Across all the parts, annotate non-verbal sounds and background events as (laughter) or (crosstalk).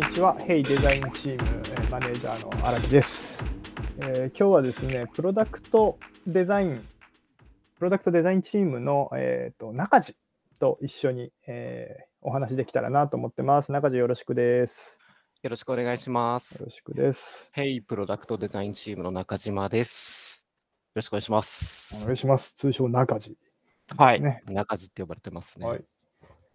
にちは。ヘイデザインチームえーマネージャーの荒木です、えー今日はですね、プロダクトデザイン、プロダクトデザインチームの、えー、と中地と一緒に、えーお話できたらなと思ってます。中地よろしくです。よろしくお願いしますよ。ろしくです。ヘイプロダクトデザインチームの中島です。よろしくお願いします。お願いします。通称中地。はい。ね中地って呼ばれてますね。はい。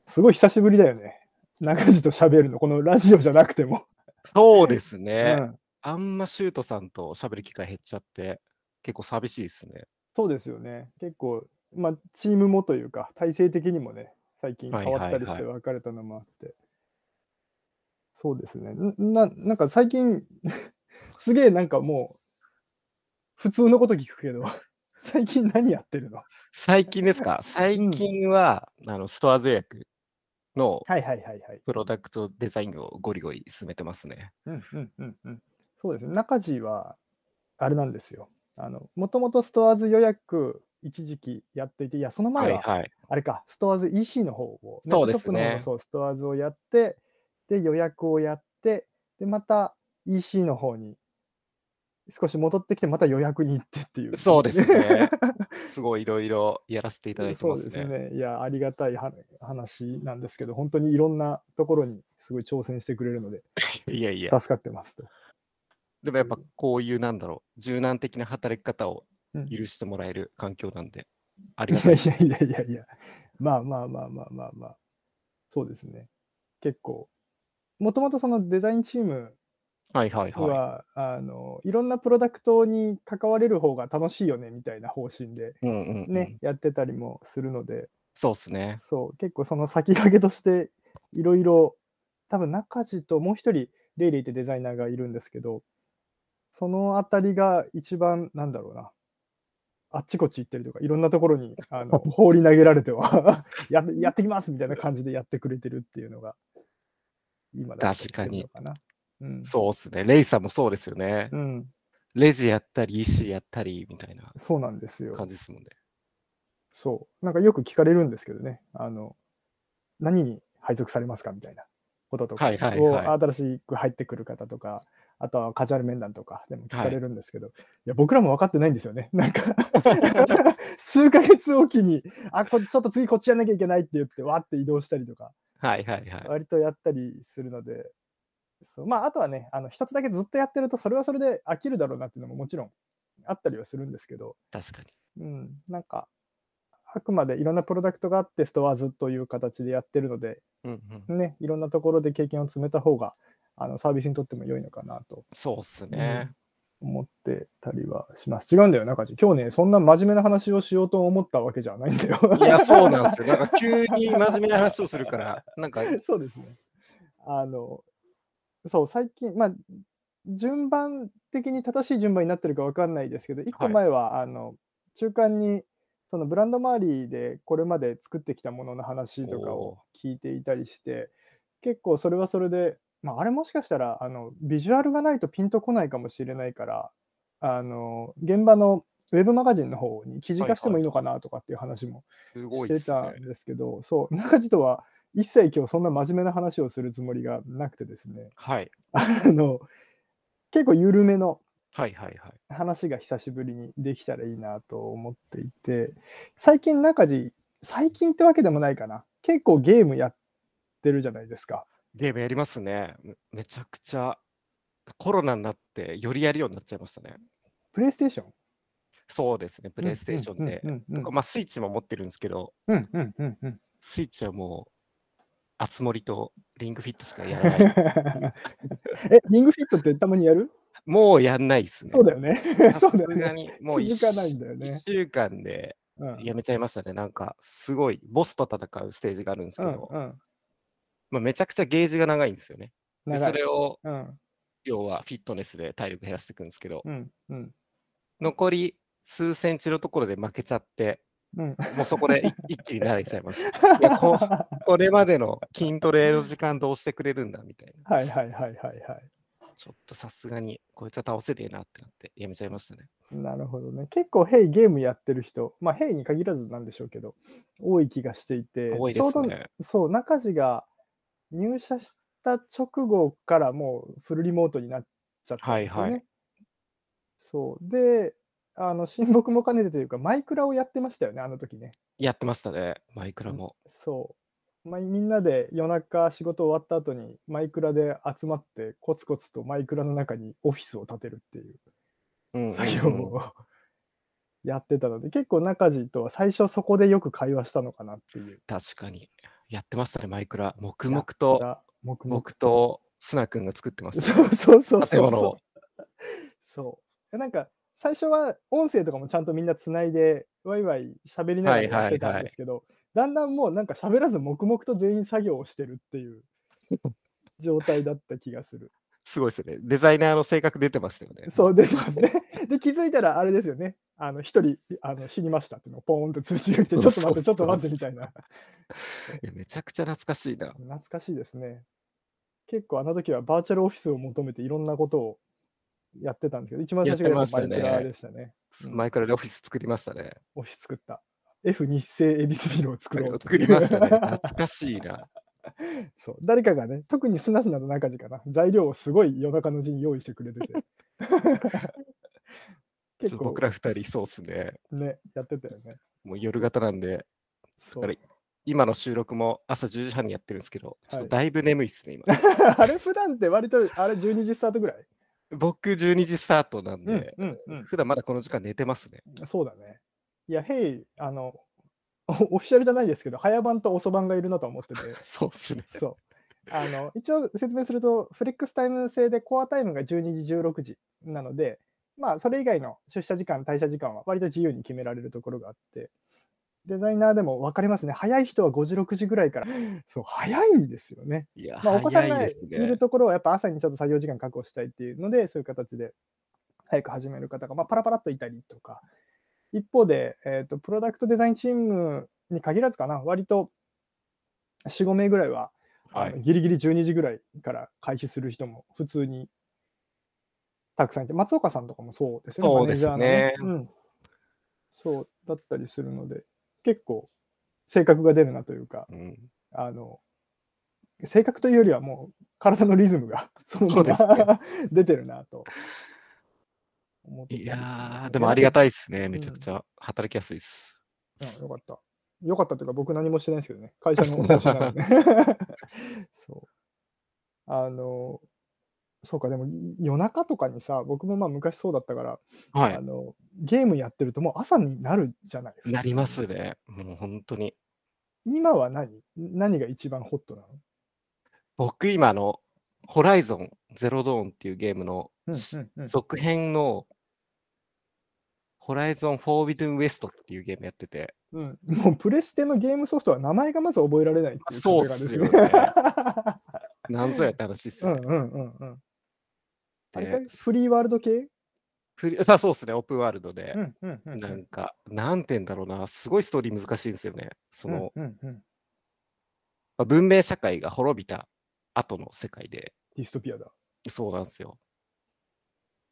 すごい久しぶりだよね。中地と喋るの、このラジオじゃなくても。そうですうね。ん、あんまシュートさんと喋る機会減っちゃって、結構寂しいですね。そうですよね。結構、まあ、チームもというか、体制的にもね、最近変わったりしてはいはい別れたのもあって。そうですね。んななんか最近、(laughs) すげえなんかもう、普通のこと聞くけど、最近何やってるの？最近ですか？最近は、あのストアーズ予約のはいはいはいはい。プロダクトデザインをゴリゴリ進めてますね。うんうんうんうん。そうですね。中地は、あれなんですよ。あの、もともとストアーズ予約、一時期やっていて、いや、その前は、はいはい。あれか、ストアーズ EC の方を、ネッそうですトショップの方のねそう、ストアーズをやって、で、予約をやって、で、また EC の方に少し戻ってきて、また予約に行ってっていう。そうですね。(laughs) すごいいろいろやらせていただいてそうますね。ですね。いや、ありがたいは話なんですけど、本当にいろんなところにすごい挑戦してくれるので、(laughs) いやいや。助かってますと。でもやっぱこういうなんだろう、柔軟的な働き方をうん許してもらえる環境なんで、あ (laughs) いりがたいいやいやいやいや、まあまあまあまあまあまあ、そうですね。結構、もともとそのデザインチームはいはいはい。は、あのいろんなプロダクトに関われる方が楽しいよねみたいな方針でうんうん、うん。ね、やってたりもするので、そうですね。そう、結構その先駆けとしていろいろ、多分中地ともう一人、レイレイってデザイナーがいるんですけど、そのあたりが一番、なんだろうな、あっちこっち行ってるとか、いろんなところにあの (laughs) 放り投げられては (laughs) や、(laughs) やってきますみたいな感じでやってくれてるっていうのが、今だったりするのかな。うん、そうですね。レイさんもそうですよね。うん、レジやったり、EC やったりみたいなそうなんですよ。感じですもんね。そう。なんかよく聞かれるんですけどね。あの、何に配属されますかみたいなこととかはいはいをはい新しく入ってくる方とか、あとはカジュアル面談とかでも聞かれるんですけど、い、や、僕らも分かってないんですよね。なんか、(laughs) 数ヶ月おきに、あ、こちょっと次こっちやんなきゃいけないって言って、わーって移動したりとか、はいはいはい。割とやったりするので、そうまあ、あとはね、あの一つだけずっとやってると、それはそれで飽きるだろうなっていうのももちろんあったりはするんですけど、確かに。うん、なんか、あくまでいろんなプロダクトがあって、ストアーズという形でやってるので、うんうん。ね、いろんなところで経験を積めた方が、あのサービスにとっても良いのかなとそうっすね。思ってたりはします。違うんだよ、中地。今日ね、そんな真面目な話をしようと思ったわけじゃないんだよ。いや、そうなんですよ。なんか急に真面目な話をするから、なんか、(laughs) そうですね。あの、そう、最近、まあ、順番的に正しい順番になってるか分かんないですけど、一個はい。前は、あの、中間に、そのブランド周りでこれまで作ってきたものの話とかを聞いていたりして、結構それはそれで、まあ、あれもしかしたら、あの、ビジュアルがないとピンとこないかもしれないから、あの、現場のウェブマガジンの方に記事化してもいいのかなとかっていう話もすごいしてたん。ですけど、そう、中地とは一切今日そんな真面目な話をするつもりがなくてですね、はい。あの、結構緩めのはいはいはい。話が久しぶりにできたらいいなと思っていて、最近中地、最近ってわけでもないかな、結構ゲームやってるじゃないですか。ゲームやりますね。めめちゃくちゃ、コロナになってよりやるようになっちゃいましたね。プレイステーション？そうですね。プレイステーションで。まあ、スイッチも持ってるんですけど、うんうんうんうん。スイッチはもう、あつ森とリングフィットしかやらない。え、リングフィットってたまにやる？もうやんないっすね。そうだよね。さそうすだよね。がに、もう続かないんだよね1週間でうんやめちゃいましたね。なんか、すごい、ボスと戦うステージがあるんですけど、うんうんまあ、めちゃくちゃゲージが長いんですよね。で長いそれを、うん要はフィットネスで体力減らしていくんですけど、うんうん残り数センチのところで負けちゃって、うん。もうそこで一一気に慣れちゃいました。(laughs) いやここれまでの筋トレの時間どうしてくれるんだみたいな。はいはいはいはいはい。ちょっとさすがにこいつは倒せねえなってなってやめちゃいましたね。なるほどね。結構、ヘイゲームやってる人、まあ、ヘイに限らずなんでしょうけど、多い気がしていて、多いちょうどですね。そう、中地が入社しった直後からもうフルリモートになっちゃったんはいですよね。はい。そう。で、あの親睦も兼ねてというか、マイクラをやってましたよね、あの時ね。やってましたね、マイクラんも。そう。まあ、みんなで夜中仕事終わった後にマイクラで集まってコツコツとマイクラの中にオフィスを建てるっていう作業うんをやってたので、結構中地とは最初そこでよく会話したのかなっていう。確かに。やってましたね、マイクラ。黙々と、た黙々僕とスナ君が作ってました。そうそうそうそうそをう。そう。なんか最初は音声とかもちゃんとみんなつないでワイワイ喋りながらはいはいやってたんですけど、だんだんもうなんか喋らず黙々と全員作業をしてるっていう (laughs) 状態だった気がする。すごいですよね。デザイナーの性格出てましたよね。そう出てますね。(laughs) で気づいたらあれですよね。あの一人あの死にましたっていうのをポーンと通知が来て、ちょっと待って、ちょっと待ってみたいな。(laughs) いやめちゃくちゃ懐かしいな。懐かしいですね。結構あの時はバーチャルオフィスを求めていろんなことをやってたんですけど、一番最初がマイクラでしたね。うんマイクラでオフィス作りましたね。オフィス作った。F 日清エビスビルを作ろうと作りましたね。懐かしいな。(laughs) そう誰かがね、特にスナスナの中地かな、材料をすごい夜中のうちに用意してくれてて。(laughs) 結構僕ら二人そうっすね。ね、やってたよね。もう夜型なんで、そうだから今の収録も朝10時半にやってるんですけど、ちょっはいとだいぶ眠いっすね、今。(laughs) あれ普段って割とあれ12時スタートぐらい、僕12時スタートなんで、うんうん普段まだこの時間寝てますね。そうだね。いや、ヘイ、あの、オフィシャルじゃないですけど、早番と遅番がいるなと思ってて、(laughs) そうっすね。そう。あの一応説明すると、フレックスタイム制でコアタイムが12時、16時なので、まあ、それ以外の出社時間、退社時間は割と自由に決められるところがあって、デザイナーでも分かりますね。早い人は5時、6時ぐらいから、そう、早いんですよね。いや、まあ、お子さんがいる。ところはやっぱ朝にちょっと作業時間確保したいっていうので、そういう形で早く始める方が、まあ、パラパラっといたりとか、一方で、えーと、プロダクトデザインチームに限らずかな、割と4、5名ぐらいは、はい。ギリギリ12時ぐらいから開始する人も普通にたくさんいて、松岡さんとかもそうですよね、そうですね。マネージャーのうん。そうだったりするので、結構性格が出るなというか、うんあの、性格というよりはもう体のリズムが (laughs) そのそうですねまま出てるなと思ってたりいやー、でもありがたい。いですね。めちゃくちゃ働きやすいです。うんよかった。よかったというか僕何もしてないですけどね。会社の方針なので。(laughs) そう。あの、そうか、でもい夜中とかにさ、僕もまあ昔そうだったから、はい。あのゲームやってるともう朝になるじゃない？なりま。すね。もう本当に。今は何？何が一番ホットなの？僕今あの、ホライゾンゼロドーンっていうゲームのうんしうんうん続編のホライゾンフォービドゥンウエストっていうゲームやってて、うん、もうプレステのゲームソフトは名前がまず覚えられないっていうそうっ壁がですよね。(laughs) なんぞやって話ですよね。うんうんうんうん。あれフリーワールド系？フリ (laughs) あそうですね、オープンワールドでう。んうんうん。なんか、なんて言うんだろうな、すごいストーリー難しいんですよね。その、うんうんうん、まあ文明社会が滅びた後の世界で、ディストピアだ。そうなんですよ。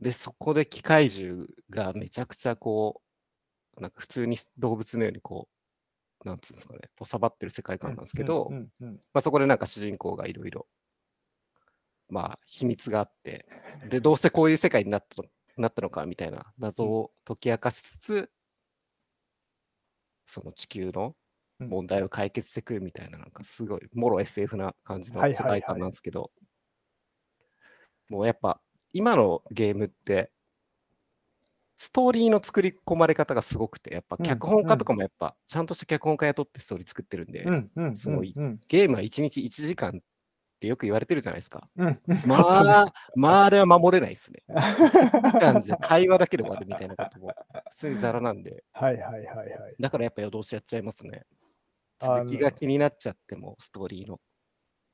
で、そこで機械獣がめちゃくちゃこう、なんか普通に動物のようにこう、なんつうんですかね、とさばってる世界観なんですけど、うんうんうんまあ、そこでなんか主人公がいろいろ、まあ、秘密があって、で、どうしてこういう世界になったのなったのかみたいな謎を解き明かしつつ、その地球のうん。問題を解決してくるみたいな、なんかすごい、もろ SF な感じの世界観なんですけど、もうやっぱ、今のゲームって、ストーリーの作り込まれ方がすごくて、やっぱうん。脚本家とかもやっぱ、ちゃんとした脚本家雇ってストーリー作ってるんで、すごいうん。ゲームは1日1時間ってよく言われてるじゃないですか。うん (laughs) うん。まあ、まあ、あれは守れないですね。(laughs) 会話だけで終わるみたいなことも普通にザラなんで、はいはいはいはい。だからやっぱ夜通しやっちゃいますね。続きが気になっちゃっても、ストーリーの。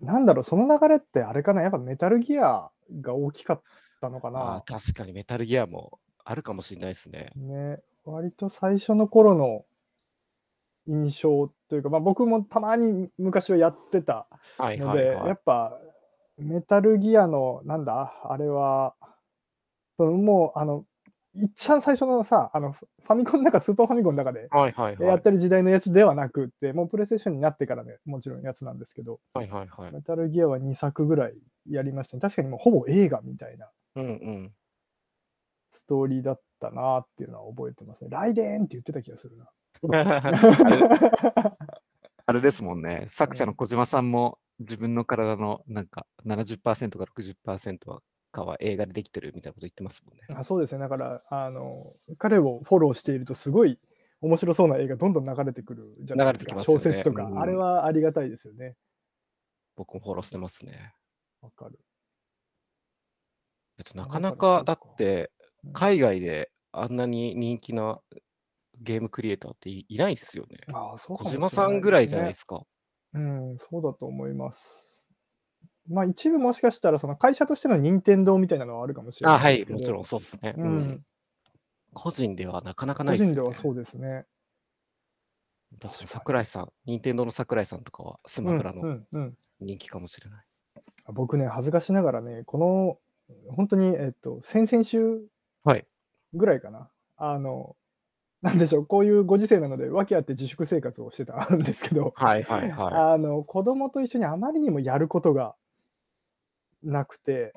なんだろう、その流れってあれかな、やっぱメタルギアが大きかったのかあな？あ。確かにメタルギアもあるかもしれないですね。ね、割と最初の頃の印象というか、まあ、僕もたまに昔はやってたはいので、はいはいや。っぱメタルギアのなんだあれはそのもうあのいっちゃん最初のさ、あのファミコンの中、スーパーファミコンの中ではいはいはい。やってる時代のやつではなくって、もうプレイステーションになってからね、もちろんやつなんですけど、はいはいはい。メタルギアは2作ぐらいやりましたね。確かにもうほぼ映画みたいなうんうん。ストーリーだったなっていうのは覚えてますね。ライデンって言ってた気がするな。あれ (laughs) あれですもんね。作者の小島さんも自分の体のなんか70%か60%はかは映画でできてるみたいなこと言ってますもんね。あそうですね。だから、あの、彼をフォローしていると、すごい面白そうな映画どんどん流れてくるじゃないですか。流れてきますよね小説とか、うんあれはありがたいですよね。僕もフォローしてますね。わかる。えっと、あなかなだかだってうん海外であんなに人気なゲームクリエイターっていいないっすよね。ああ、そうか小もしれない島さんぐらいじゃないでですすか。ね。うん、そうだと思います。まあ、一部もしかしたら、その会社としての任天堂みたいなのはあるかもしれなあ、はい。もちろんそうですね。ううんん。個人ではなかなかな個いっすよね。人ではそうですね。確かに桜井さん、任天堂の桜井さんとかはスマブラうのんうん、人気かもしれない。僕ね、恥ずかしながらね、この、本当に、えっと、先々週はい。ぐらいかな。あの、(laughs) なんでしょう、こういうご時世なので、訳あって自粛生活をしてたんですけど、はいはいは (laughs) あの子供と一緒にあまりにもやることがなくて、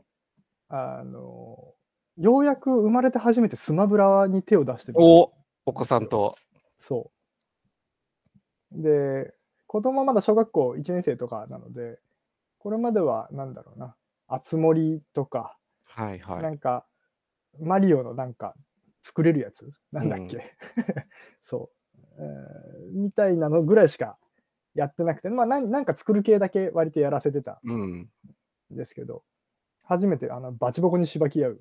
あのようやく生まれて初めてスマブラに手を出しておお子さんと。そう。で、子供はまだ小学校1年生とかなので、これまではなんだろうな、あつ森とか、はいは。ないんか、マリオのなんか作れるやつ？なんだっけ、(laughs) そう、えーみたいなのぐらいしかやってなくて、まあなんなんか作る系だけ割とやらせてたうん。んですけど、初めてあのバチボコにしばき合う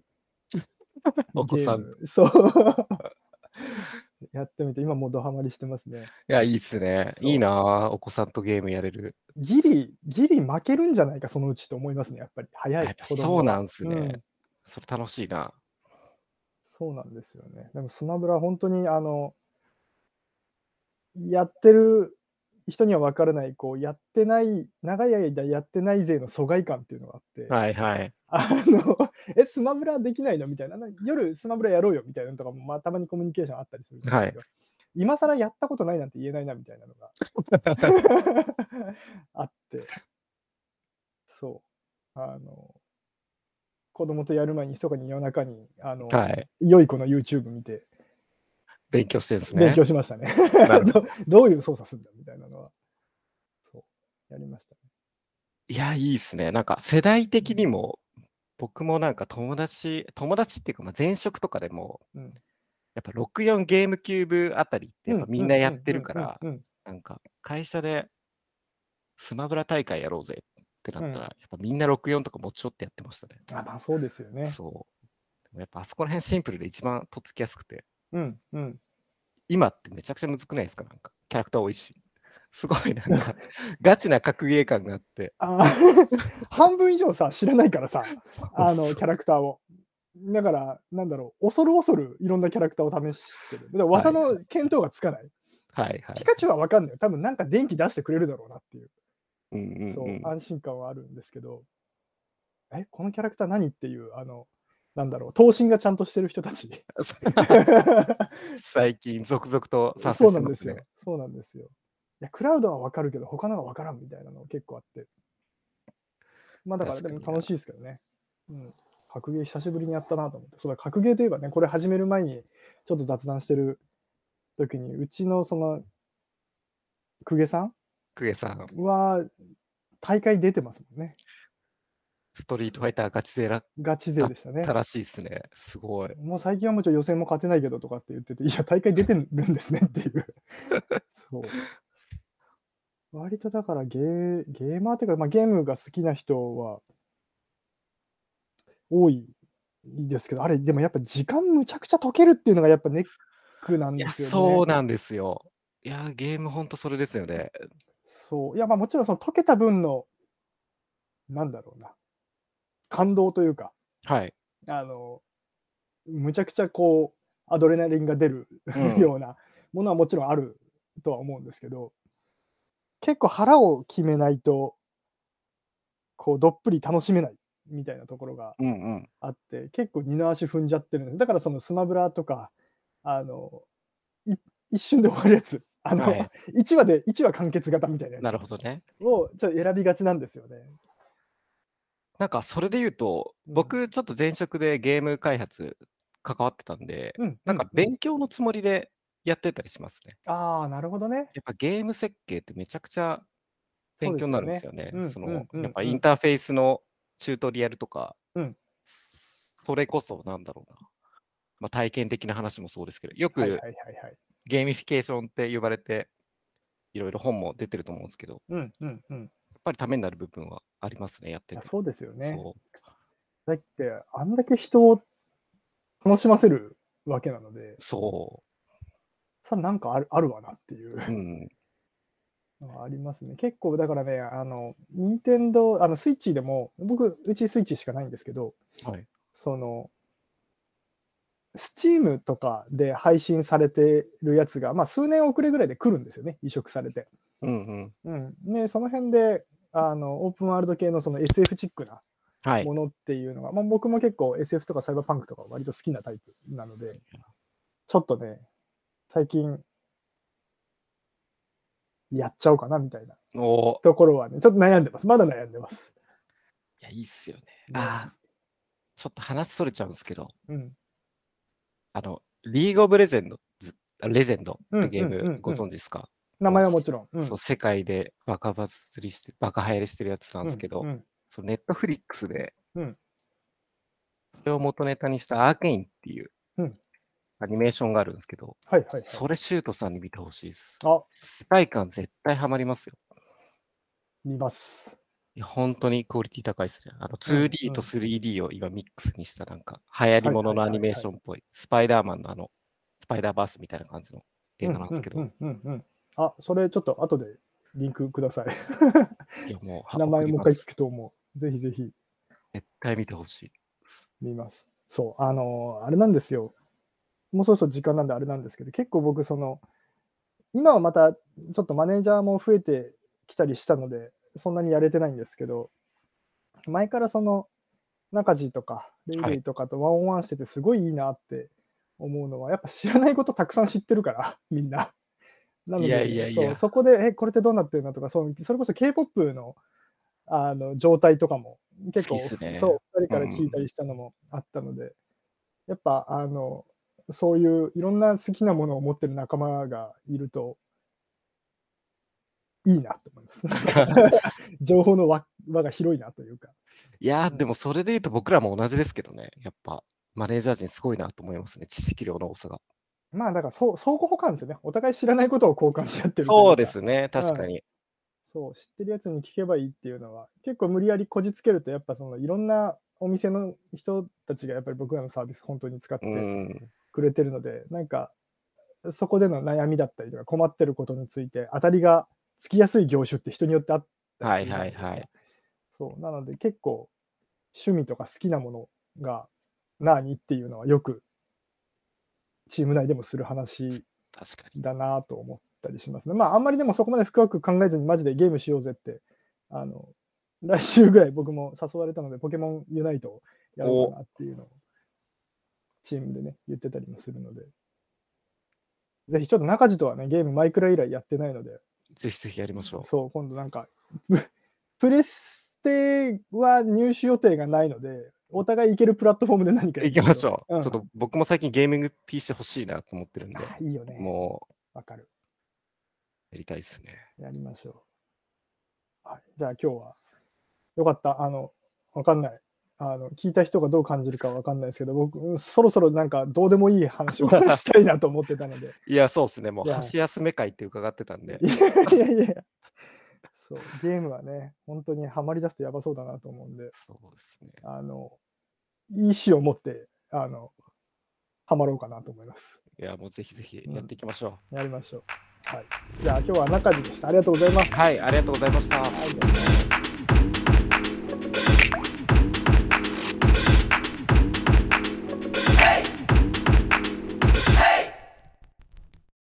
(laughs) お子さん。そう。(laughs) やってみて、今もうドハマりしてますね。や、いいっすね。いいなあお子さんとゲームやれる。ギリ、ギリ負けるんじゃないか、そのうちと思いますね、やっぱり。早い。そうなんすねうんそれ楽しいな。そうなんですよね。でもスマブラ本当にあのやってる人には分からないこうやってない長い間やってない勢の疎外感っていうのがあって、はいはい。あのえスマブラできないのみたいなな夜スマブラやろうよみたいなのとかも、まあ、たまにコミュニケーションあったりするじゃないですか。今更やったことないなんて言えないなみたいなのが (laughs) あってそうあの子供とやる前に密かに夜中にあの、はい。良い子の YouTube 見て勉強してるんですね。勉強しましたね。ど (laughs) どういう操作するんだみたいなのは、そう、やりましたね。いや、いいっすね。なんか世代的にも、僕もなんか友達、友達っていうか、まあ前職とかでも、うんやっぱ64ゲームキューブあたりってやっぱみんなやってるから、なんか会社でスマブラ大会やろうぜってなったら、うんやっぱみんな64とか持ち寄ってやってましたね。あまあそうですよね。そう。でもやっぱあそこら辺シンプルで一番とっつきやすくて、うんうん。今ってめちゃくちゃむずくないですかなんかキャラクター多いし。(laughs) すごいなんかガチな格ゲー感があって。あー (laughs) 半分以上さ、知らないからさ、あのキャラクターを。だから、なんだろう、恐る恐るいろんなキャラクターを試してる。だから技の見当がつかない。はいはいピ。カチュウは分かんないよ。多分なんか電気出してくれるだろうなっていう、うんうんうんそう、安心感はあるんですけど、え、このキャラクター何っていう、あの、なんだろう、頭身がちゃんとしてる人たち。(laughs) 最近続々と参そう戦してますねなんですよ。。そうなんですよ。いや、クラウドはわかるけど、他のがわからんみたいなの結構あって。まあだから、でも楽しいですけどね。うん。格ゲー久しぶりにやったなと思って。そうだ、格ゲーといえばね、これ始める前にちょっと雑談してる時に、うちのその、公家さんクゲさん、は大会出てますもんね。ストリートファイターガチ勢らガチ勢でしたねた。らしいですね。すごい。もう最近はもちろん予選も勝てないけどとかって言ってて、いや、大会出てるんですねっていう。(laughs) そう。割とだからゲーゲーマーっていうか、まあ、ゲームが好きな人は多いですけど、あれ、でもやっぱ時間むちゃくちゃ解けるっていうのがやっぱネックなんですよね。そうなんですよ。いや、ゲームほんとそれですよね。そう。いや、まあもちろんその解けた分の、なんだろうな、感動というか、はい。あの、むちゃくちゃこう、アドレナリンが出る、うんようなものはもちろんあるとは思うんですけど、結構腹を決めないと、こう、どっぷり楽しめないみたいなところがうんうん。あって、結構二の足踏んじゃってるんです。だからそのスマブラとか、あの、い一瞬で終わるやつ、あの、はい1話で、1話完結型みたいなやつなるほどね。をちょっと選びがちなんですよね。なんかそれで言うと、うん僕ちょっと前職でゲーム開発関わってたんで、うん。なんかう勉強のつもりでやってたりしますね。ああ、なるほどね。やっぱゲーム設計ってめちゃくちゃ勉強になるんですよね。そのうんうんやっぱインターフェースのチュートリアルとか、うんそれこそなんだろうな。まあ、体験的な話もそうですけど、よく。ゲーミフィケーションって呼ばれて、いろいろ本も出てると思うんですけど、うんうんうん。やっぱりためになる部分はありますね、やってて。そうですよね。そうだって、あんだけ人を楽しませるわけなので、そさなんかあるあるわなっていうう。うん。のはありますね。結構だからね、あの、任天堂あの、スイッチでも、僕、うちスイッチしかないんですけど、はい。その、スチームとかで配信されてるやつが、まあ、数年遅れぐらいで来るんですよね、移植されて。うんうん。うん。で、その辺で、あの、オープンワールド系のその SF チックなはいも。のっていうのが、まあ、僕も結構 SF とかサイバーパンクとか割と好きなタイプなので、ちょっとね、最近、やっちゃおうかなみたいなところはね、ちょっと悩んでます。まだ悩んでます。いや、いいっすよね。ねああ、ちょっと話それちゃうんですけど、うん。あの、リーグオブレジェンドレジェンドってゲームご存知ですか、名前はもちろん。うんそう世界でバカバズりして、バカ流行りしてるやつなんですけど、うんうんそうネットフリックスで、うんそれを元ネタにしたアーケインっていううんアニメーションがあるんですけど、はいはいはい。それシュートさんに見てほしいです。あ、世界観絶対ハマりますよ。見ます。いや、本当にクオリティ高いですね。あの、うん 2D と 3D を今ミックスにしたなんか、流行り物のアニメーションっぽい、スパイダーマンのあの、スパイダーバースみたいな感じの映画なんですけど、うんうんうんうんうんあ、それちょっと後でリンクください。いや、もう、名前もう一回聞くと思う。ぜひぜひ絶対見てほしい。見ます。そう、あのーあれなんですよ。もうそろそろ時間なんであれなんですけど、結構僕、その、今はまたちょっとマネージャーも増えてきたりしたので、そんなにやれてないんですけど、前からその、中地とか、レイレイとかとワンオンワンしてて、すごいいいなって思うのは、やっぱ知らないことたくさん知ってるから、(laughs) みんな。なので、いやいやいや。そうそこで、え、これってどうなってるのとか、そうそれこそ K-POP のあの状態とかも結構、ね。そう、2人から聞いたりしたのもあったので、やっぱ、あの、そういういろんな好きなものを持ってる仲間がいると、いいなと思います。(laughs) 情報の輪輪が広いなというか。いやー、でもそれで言うと僕らも同じですけどね、やっぱ、マネージャー陣すごいなと思いますね、知識量の多さが。まあ、だからそう相互補完ですよね。お互い知らないことを交換し合ってるそうですね、確かに。そう、知ってるやつに聞けばいいっていうのは、結構無理やりこじつけると、やっぱそのいろんなお店の人たちがやっぱり僕らのサービス本当に使ってうん。くれてるので、なんか、そこでの悩みだったりとか困ってることについて、当たりがつきやすい業種って人によってあったりするじゃないですか。はいはいはいそう、なので結構趣味とか好きなものが何っていうのはよくチーム内でもする話確かに。だなと思ったりしますね。まあ、あんまりでもそこまで深く考えずに、マジでゲームしようぜって、あの、(laughs) 来週ぐらい僕も誘われたので、ポケモンユナイトをやろうかなっていうのを、チームでね、言ってたりもするので、ぜひちょっと中地とはね、ゲームマイクラ以来やってないので、ぜひぜひやりましょう。そう、今度なんか、プ (laughs) プレステは入手予定がないので、お互い行けるプラットフォームで何かや行きましょう。んちょっと僕も最近ゲーミング PC 欲しいなと思ってるんで、あいいよね。もわかる。うやりたいですね。やりましょう。はい、じゃあ今日は、よかった。あの、わかんない。あの、聞いた人がどう感じるかわかんないですけど、僕、うんそろそろなんかどうでもいい話をしたいなと思ってたので。(laughs) いや、そうですね。もう箸休め会って伺ってたんでい、やいやいや、そう、ゲームはね、本当にハマり出すとやばそうだなと思うんで、そうですね。あの、いい意思を持って、あの、ハマろうかなと思います。いや、もうぜひぜひやっていきましょやりましょう。はい。じゃあ今日は中地でした。ありがとうございます。う。はい、ありがとうございました。はい